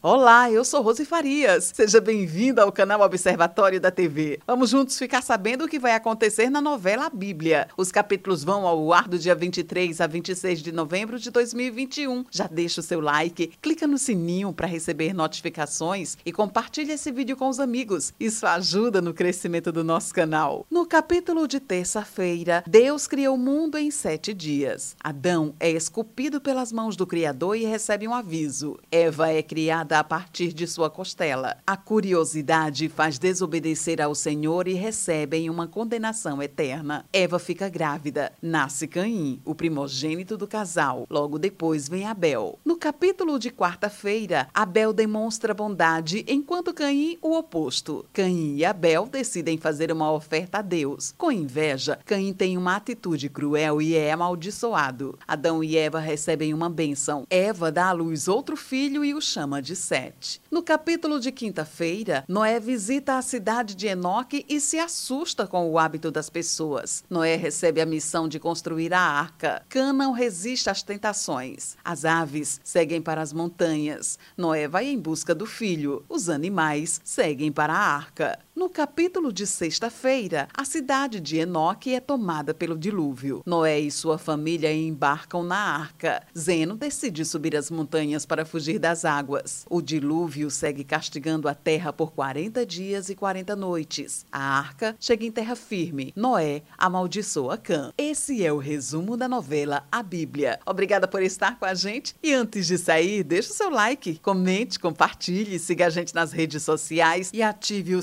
Olá, eu sou Rose Farias. Seja bem-vinda ao canal Observatório da TV. Vamos juntos ficar sabendo o que vai acontecer na novela Bíblia. Os capítulos vão ao ar do dia 23 a 26 de novembro de 2021. Já deixa o seu like, clica no sininho para receber notificações e compartilhe esse vídeo com os amigos. Isso ajuda no crescimento do nosso canal. No capítulo de terça-feira, Deus criou o mundo em sete dias. Adão é esculpido pelas mãos do Criador e recebe um aviso. Eva é criada a partir de sua costela. A curiosidade faz desobedecer ao Senhor e recebem uma condenação eterna. Eva fica grávida. Nasce Caim, o primogênito do casal. Logo depois vem Abel. No capítulo de quarta-feira, Abel demonstra bondade, enquanto Caim o oposto. Caim e Abel decidem fazer uma oferta a Deus. Com inveja, Caim tem uma atitude cruel e é amaldiçoado. Adão e Eva recebem uma bênção. Eva dá à luz outro filho e o chama de 7. No capítulo de quinta-feira, Noé visita a cidade de Enoque e se assusta com o hábito das pessoas. Noé recebe a missão de construir a arca. Cânão resiste às tentações. As aves seguem para as montanhas. Noé vai em busca do filho. Os animais seguem para a arca. No capítulo de sexta-feira, a cidade de Enoque é tomada pelo dilúvio. Noé e sua família embarcam na arca. Zeno decide subir as montanhas para fugir das águas. O dilúvio segue castigando a terra por 40 dias e 40 noites. A arca chega em terra firme. Noé amaldiçoa Cã. Esse é o resumo da novela A Bíblia. Obrigada por estar com a gente. E antes de sair, deixe o seu like, comente, compartilhe, siga a gente nas redes sociais e ative o